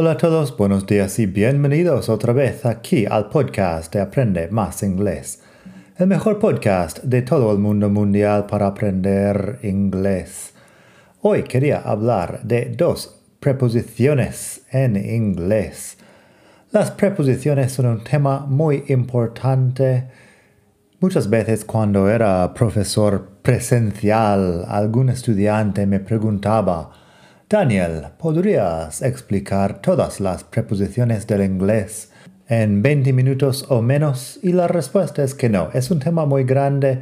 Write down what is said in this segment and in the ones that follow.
Hola a todos, buenos días y bienvenidos otra vez aquí al podcast de Aprende Más Inglés, el mejor podcast de todo el mundo mundial para aprender inglés. Hoy quería hablar de dos preposiciones en inglés. Las preposiciones son un tema muy importante. Muchas veces cuando era profesor presencial, algún estudiante me preguntaba, Daniel, ¿podrías explicar todas las preposiciones del inglés en 20 minutos o menos? Y la respuesta es que no, es un tema muy grande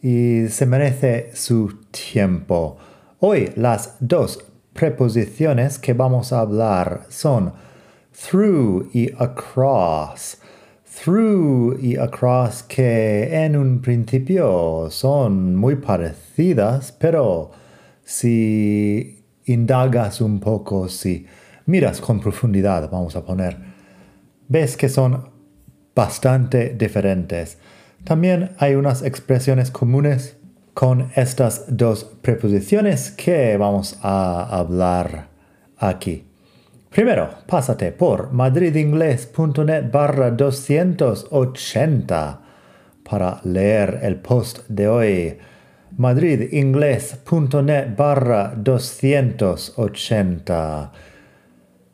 y se merece su tiempo. Hoy las dos preposiciones que vamos a hablar son through y across. Through y across que en un principio son muy parecidas, pero si indagas un poco, si miras con profundidad, vamos a poner, ves que son bastante diferentes. También hay unas expresiones comunes con estas dos preposiciones que vamos a hablar aquí. Primero, pásate por madridingles.net barra 280 para leer el post de hoy madridingles.net barra 280.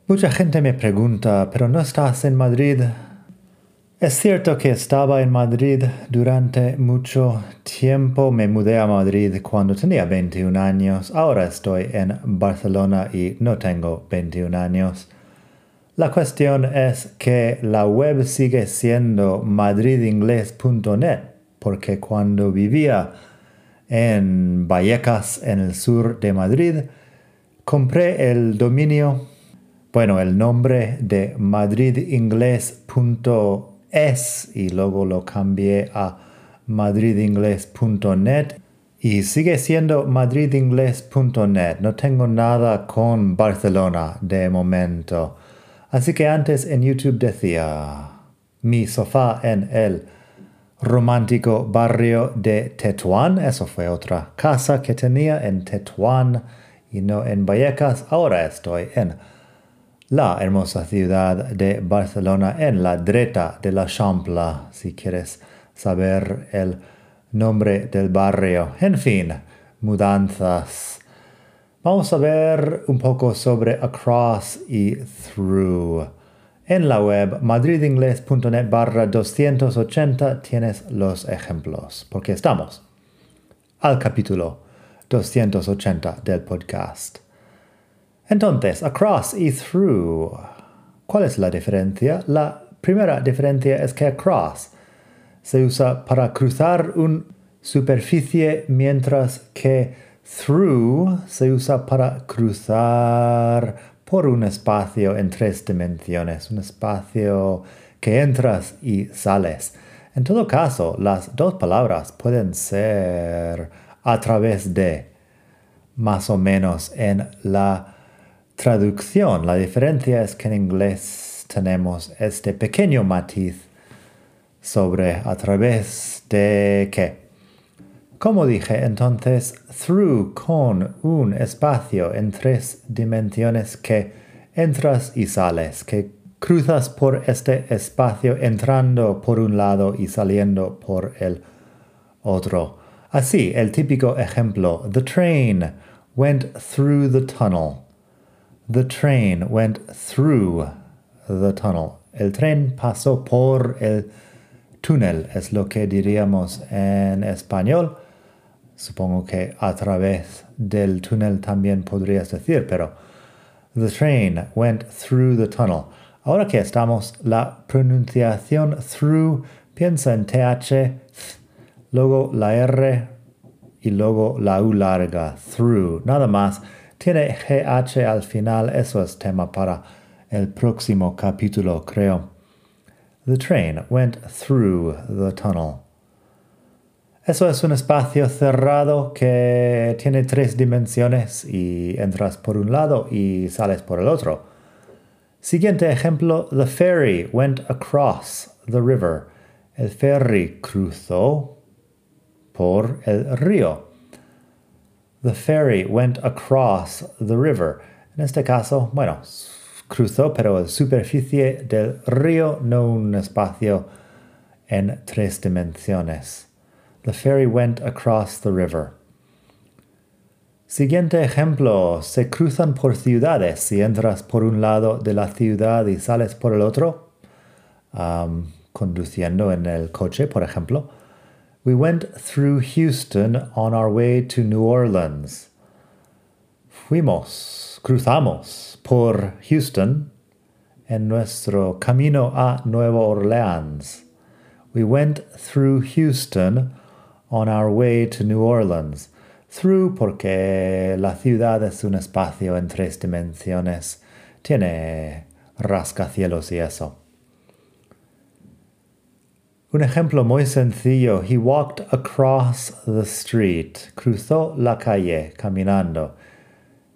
Mucha gente me pregunta, ¿pero no estás en Madrid? Es cierto que estaba en Madrid durante mucho tiempo. Me mudé a Madrid cuando tenía 21 años. Ahora estoy en Barcelona y no tengo 21 años. La cuestión es que la web sigue siendo madridingles.net porque cuando vivía en Vallecas, en el sur de Madrid. Compré el dominio, bueno, el nombre de madridingles.es y luego lo cambié a madridingles.net y sigue siendo madridingles.net. No tengo nada con Barcelona de momento. Así que antes en YouTube decía mi sofá en el romántico barrio de Tetuán. Eso fue otra casa que tenía en Tetuán y no en Vallecas. Ahora estoy en la hermosa ciudad de Barcelona, en la dreta de la Champla, si quieres saber el nombre del barrio. En fin, mudanzas. Vamos a ver un poco sobre across y through. En la web madridingles.net barra 280 tienes los ejemplos, porque estamos al capítulo 280 del podcast. Entonces, across y through. ¿Cuál es la diferencia? La primera diferencia es que across se usa para cruzar una superficie, mientras que through se usa para cruzar por un espacio en tres dimensiones, un espacio que entras y sales. En todo caso, las dos palabras pueden ser a través de, más o menos en la traducción. La diferencia es que en inglés tenemos este pequeño matiz sobre a través de qué. Como dije entonces, through con un espacio en tres dimensiones que entras y sales, que cruzas por este espacio entrando por un lado y saliendo por el otro. Así, el típico ejemplo, the train went through the tunnel. The train went through the tunnel. El tren pasó por el túnel, es lo que diríamos en español. Supongo que a través del túnel también podrías decir, pero the train went through the tunnel. Ahora que estamos, la pronunciación through piensa en TH, luego la R y luego la U larga, through, nada más. Tiene GH al final, eso es tema para el próximo capítulo, creo. The train went through the tunnel. Eso es un espacio cerrado que tiene tres dimensiones y entras por un lado y sales por el otro. Siguiente ejemplo, the ferry went across the river. El ferry cruzó por el río. The ferry went across the river. En este caso, bueno, cruzó, pero la superficie del río, no un espacio en tres dimensiones. The ferry went across the river. Siguiente ejemplo, se cruzan por ciudades. Si entras por un lado de la ciudad y sales por el otro, um, conduciendo en el coche, por ejemplo. We went through Houston on our way to New Orleans. Fuimos, cruzamos por Houston en nuestro camino a Nueva Orleans. We went through Houston on our way to New Orleans. Through porque la ciudad es un espacio en tres dimensiones. Tiene rascacielos y eso. Un ejemplo muy sencillo. He walked across the street. Cruzó la calle caminando.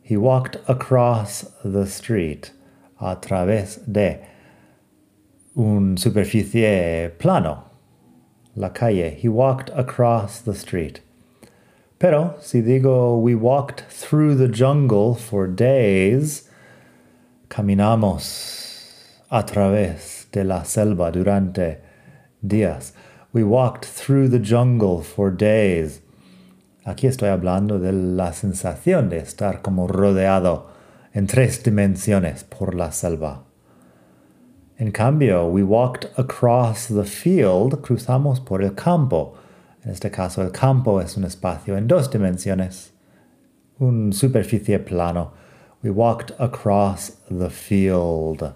He walked across the street. A través de un superficie plano. La calle. He walked across the street. Pero si digo we walked through the jungle for days, caminamos a través de la selva durante días. We walked through the jungle for days. Aquí estoy hablando de la sensación de estar como rodeado en tres dimensiones por la selva. En cambio, we walked across the field, cruzamos por el campo. En este caso, el campo es un espacio en dos dimensiones, un superficie plano. We walked across the field.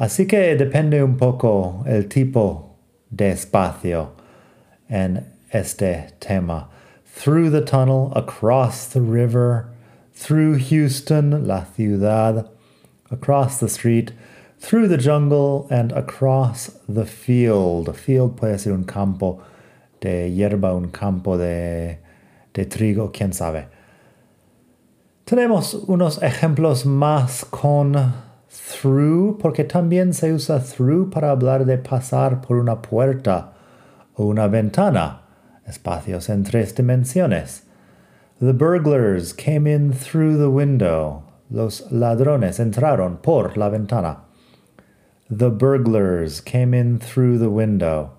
Así que depende un poco el tipo de espacio en este tema. Through the tunnel, across the river, through Houston, la ciudad, across the street, through the jungle, and across the field. Field puede ser un campo de hierba, un campo de, de trigo, quién sabe. Tenemos unos ejemplos más con through, porque también se usa through para hablar de pasar por una puerta o una ventana, espacios en tres dimensiones. The burglars came in through the window. Los ladrones entraron por la ventana. The burglars came in through the window.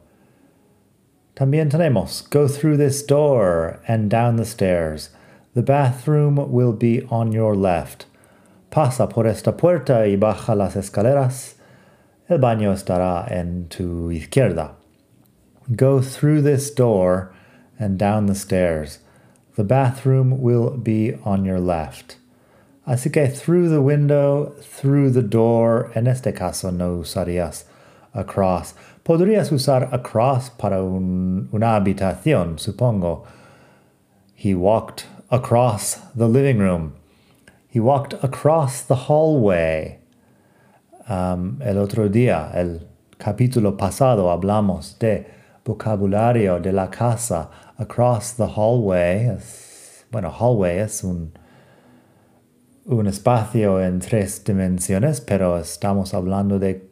También tenemos go through this door and down the stairs. The bathroom will be on your left. Pasa por esta puerta y baja las escaleras. El baño estará en tu izquierda. Go through this door and down the stairs. The bathroom will be on your left. Así que through the window, through the door, en este caso no usarías across. Podrías usar across para un, una habitación, supongo. He walked across the living room. He walked across the hallway. Um, el otro día, el capítulo pasado, hablamos de vocabulario de la casa. Across the hallway. Bueno, hallway es un, un espacio en tres dimensiones, pero estamos hablando de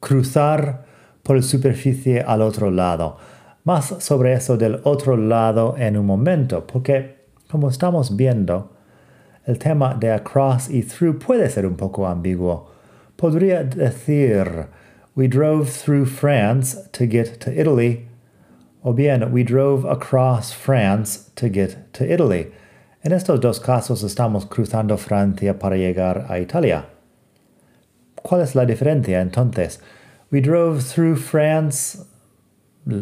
cruzar por la superficie al otro lado. Más sobre eso del otro lado en un momento, porque como estamos viendo, el tema de across y through puede ser un poco ambiguo. Podría decir, we drove through France to get to Italy, o bien, we drove across France to get to Italy. En estos dos casos estamos cruzando Francia para llegar a Italia. ¿Cuál es la diferencia entonces? We drove through France.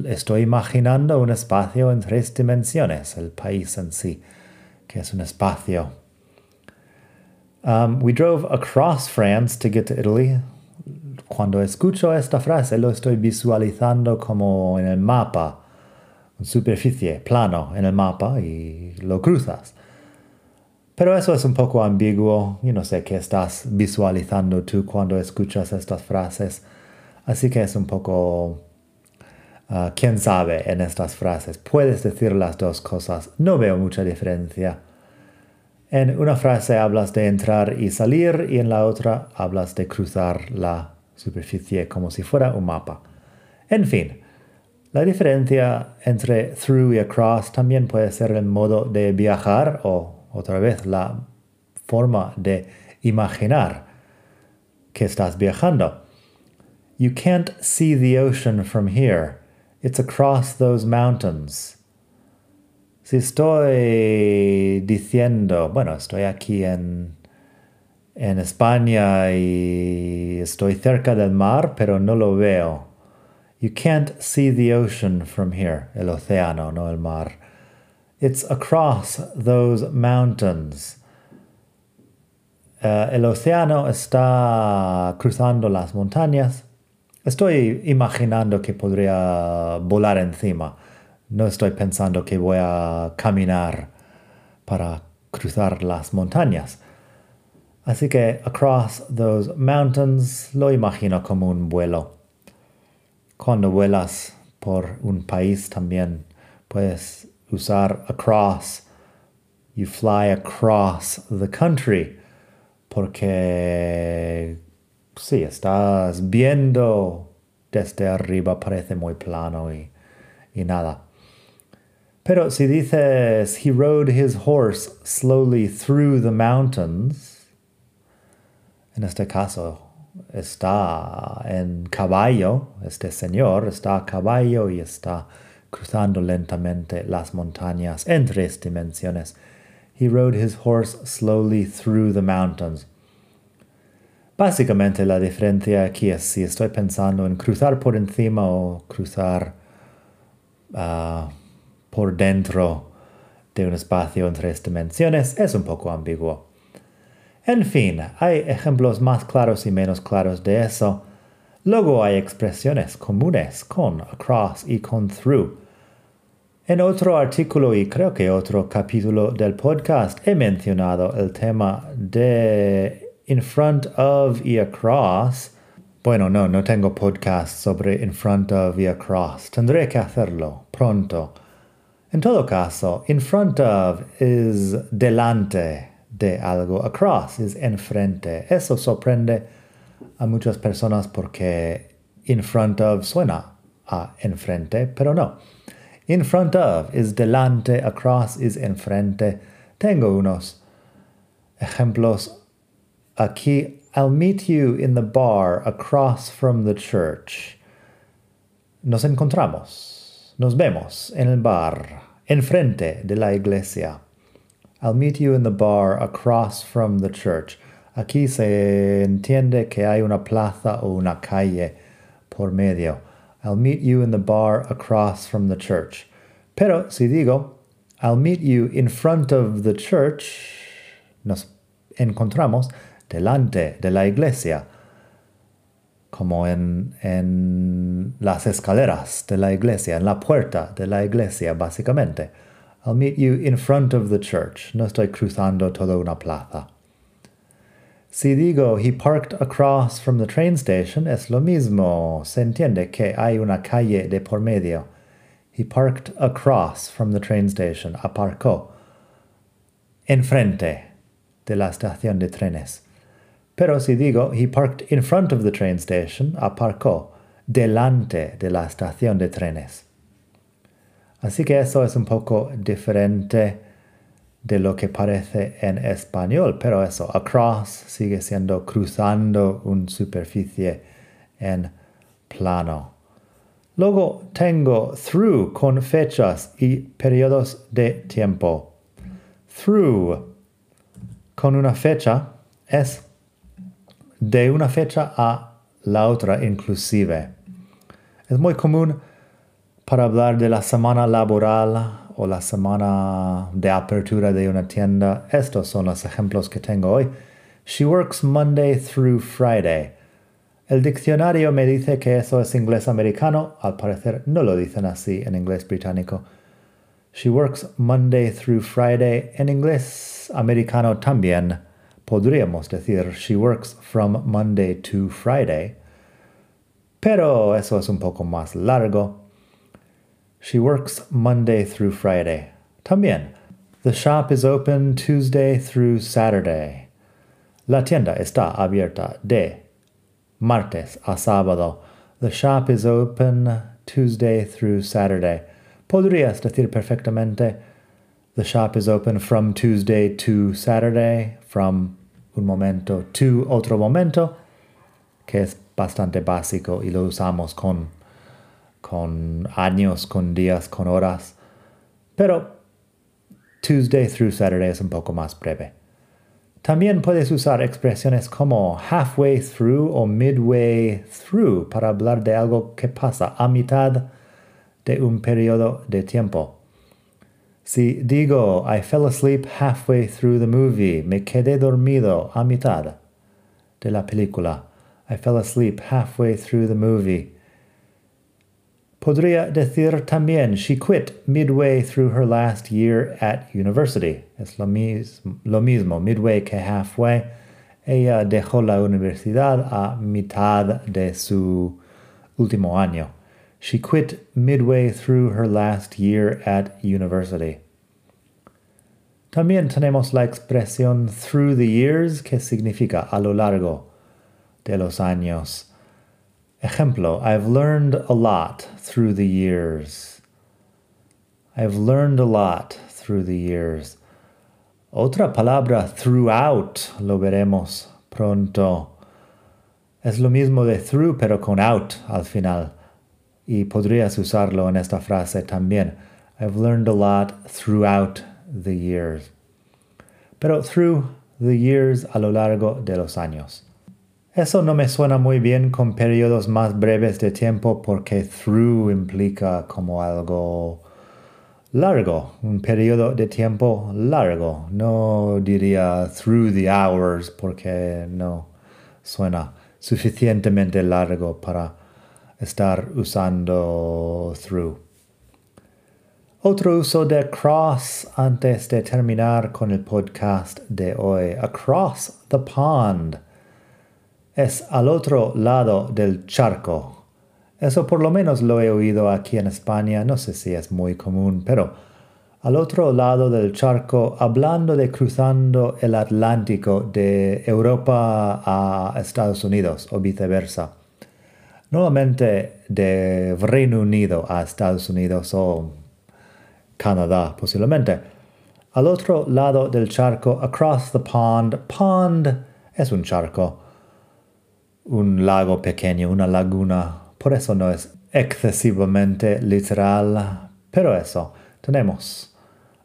Estoy imaginando un espacio en tres dimensiones, el país en sí, que es un espacio Um, we drove across France to get to Italy. Cuando escucho esta frase lo estoy visualizando como en el mapa, en superficie, plano en el mapa y lo cruzas. Pero eso es un poco ambiguo. Yo no sé qué estás visualizando tú cuando escuchas estas frases. Así que es un poco... Uh, ¿Quién sabe en estas frases? Puedes decir las dos cosas. No veo mucha diferencia. En una frase hablas de entrar y salir y en la otra hablas de cruzar la superficie como si fuera un mapa. En fin, la diferencia entre through y across también puede ser el modo de viajar o otra vez la forma de imaginar que estás viajando. You can't see the ocean from here. It's across those mountains. Si estoy diciendo, bueno, estoy aquí en, en España y estoy cerca del mar, pero no lo veo. You can't see the ocean from here, el océano, no el mar. It's across those mountains. Uh, el océano está cruzando las montañas. Estoy imaginando que podría volar encima. No estoy pensando que voy a caminar para cruzar las montañas. Así que across those mountains lo imagino como un vuelo. Cuando vuelas por un país también puedes usar across. You fly across the country. Porque sí, estás viendo desde arriba, parece muy plano y, y nada. Pero si dices, he rode his horse slowly through the mountains, en este caso está en caballo, este señor está a caballo y está cruzando lentamente las montañas en tres dimensiones. He rode his horse slowly through the mountains. Básicamente la diferencia aquí es si estoy pensando en cruzar por encima o cruzar uh, por dentro de un espacio en tres dimensiones es un poco ambiguo. En fin, hay ejemplos más claros y menos claros de eso. Luego hay expresiones comunes con across y con through. En otro artículo y creo que otro capítulo del podcast he mencionado el tema de in front of y across. Bueno, no, no tengo podcast sobre in front of y across. Tendré que hacerlo pronto. En todo caso, in front of es delante de algo, across es enfrente. Eso sorprende a muchas personas porque in front of suena a enfrente, pero no. In front of es delante, across es enfrente. Tengo unos ejemplos aquí. I'll meet you in the bar across from the church. Nos encontramos. Nos vemos en el bar, enfrente de la iglesia. I'll meet you in the bar across from the church. Aquí se entiende que hay una plaza o una calle por medio. I'll meet you in the bar across from the church. Pero si digo, I'll meet you in front of the church, nos encontramos delante de la iglesia como en, en las escaleras de la iglesia, en la puerta de la iglesia, básicamente. I'll meet you in front of the church. No estoy cruzando toda una plaza. Si digo he parked across from the train station, es lo mismo. Se entiende que hay una calle de por medio. He parked across from the train station. Aparcó. Enfrente de la estación de trenes. Pero si digo, he parked in front of the train station, aparcó delante de la estación de trenes. Así que eso es un poco diferente de lo que parece en español, pero eso, across sigue siendo cruzando una superficie en plano. Luego tengo through con fechas y periodos de tiempo. Through con una fecha es de una fecha a la otra inclusive. Es muy común para hablar de la semana laboral o la semana de apertura de una tienda. Estos son los ejemplos que tengo hoy. She works Monday through Friday. El diccionario me dice que eso es inglés americano. Al parecer no lo dicen así en inglés británico. She works Monday through Friday. En inglés americano también podríamos decir she works from Monday to Friday, pero eso es un poco más largo. She works Monday through Friday. También, the shop is open Tuesday through Saturday. La tienda está abierta de martes a sábado. The shop is open Tuesday through Saturday. Podrías decir perfectamente The shop is open from Tuesday to Saturday, from un momento to otro momento. que es bastante básico y lo usamos con, con años, con días, con horas. Pero Tuesday through Saturday es un poco más breve. También puedes usar expresiones como halfway through o midway through para hablar de algo que pasa a mitad de un periodo de tiempo. Si digo I fell asleep halfway through the movie, me quedé dormido a mitad de la película. I fell asleep halfway through the movie. Podría decir también she quit midway through her last year at university. Es lo mismo, lo mismo midway que halfway. Ella dejó la universidad a mitad de su último año. She quit midway through her last year at university. También tenemos la expresión through the years que significa a lo largo de los años. Ejemplo, I've learned a lot through the years. I've learned a lot through the years. Otra palabra throughout lo veremos pronto. Es lo mismo de through pero con out al final y podrías usarlo en esta frase también. I've learned a lot throughout the years. Pero through the years a lo largo de los años. Eso no me suena muy bien con periodos más breves de tiempo porque through implica como algo largo, un periodo de tiempo largo. No diría through the hours porque no suena suficientemente largo para estar usando through. Otro uso de cross antes de terminar con el podcast de hoy. Across the pond. Es al otro lado del charco. Eso por lo menos lo he oído aquí en España. No sé si es muy común, pero al otro lado del charco, hablando de cruzando el Atlántico de Europa a Estados Unidos o viceversa nuevamente de Reino Unido a Estados Unidos o Canadá posiblemente. Al otro lado del charco, across the pond, pond es un charco, un lago pequeño, una laguna, por eso no es excesivamente literal, pero eso, tenemos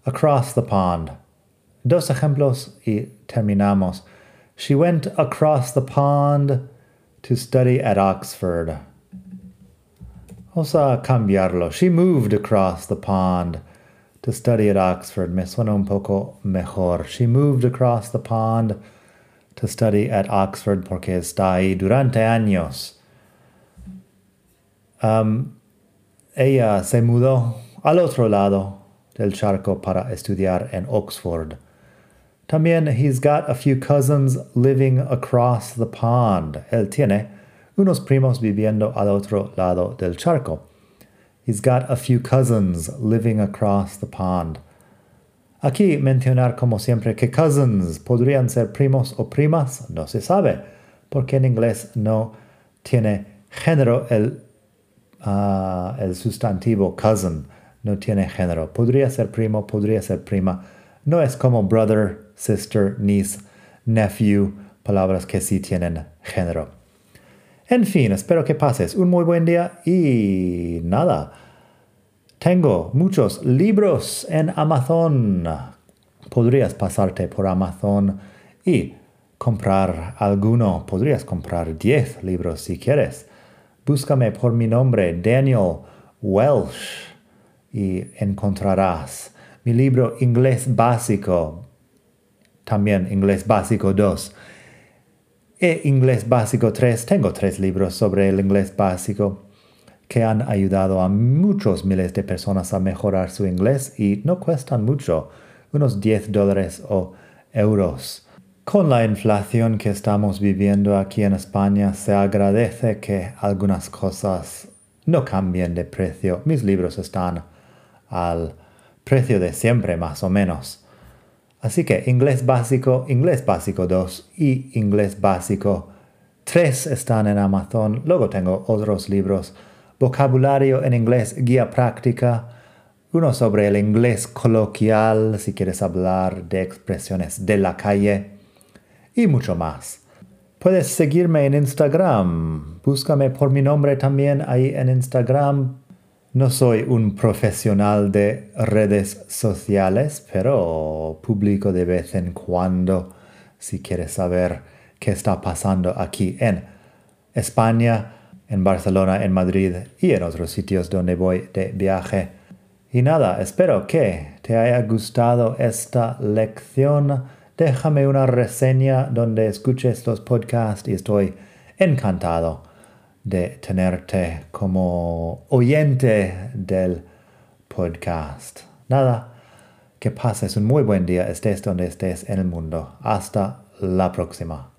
across the pond. Dos ejemplos y terminamos. She went across the pond to study at Oxford. Vamos a cambiarlo. She moved across the pond to study at Oxford. Me suena un poco mejor. She moved across the pond to study at Oxford porque está ahí durante años. Um, ella se mudó al otro lado del charco para estudiar en Oxford. También he's got a few cousins living across the pond. Él tiene unos primos viviendo al otro lado del charco. He's got a few cousins living across the pond. Aquí mencionar como siempre que cousins podrían ser primos o primas, no se sabe, porque en inglés no tiene género el, uh, el sustantivo cousin, no tiene género. Podría ser primo, podría ser prima. No es como brother, sister, niece, nephew, palabras que sí tienen género. En fin, espero que pases un muy buen día y nada. Tengo muchos libros en Amazon. Podrías pasarte por Amazon y comprar alguno. Podrías comprar 10 libros si quieres. Búscame por mi nombre, Daniel Welsh, y encontrarás mi libro Inglés Básico, también Inglés Básico 2. E Inglés Básico 3, tengo tres libros sobre el inglés básico que han ayudado a muchos miles de personas a mejorar su inglés y no cuestan mucho, unos 10 dólares o euros. Con la inflación que estamos viviendo aquí en España, se agradece que algunas cosas no cambien de precio. Mis libros están al precio de siempre más o menos. Así que inglés básico, inglés básico 2 y inglés básico 3 están en Amazon. Luego tengo otros libros. Vocabulario en inglés, guía práctica. Uno sobre el inglés coloquial, si quieres hablar de expresiones de la calle. Y mucho más. Puedes seguirme en Instagram. Búscame por mi nombre también ahí en Instagram. No soy un profesional de redes sociales, pero publico de vez en cuando si quieres saber qué está pasando aquí en España, en Barcelona, en Madrid y en otros sitios donde voy de viaje. Y nada, espero que te haya gustado esta lección. Déjame una reseña donde escuches los podcasts y estoy encantado de tenerte como oyente del podcast. Nada, que pases un muy buen día, estés donde estés en el mundo. Hasta la próxima.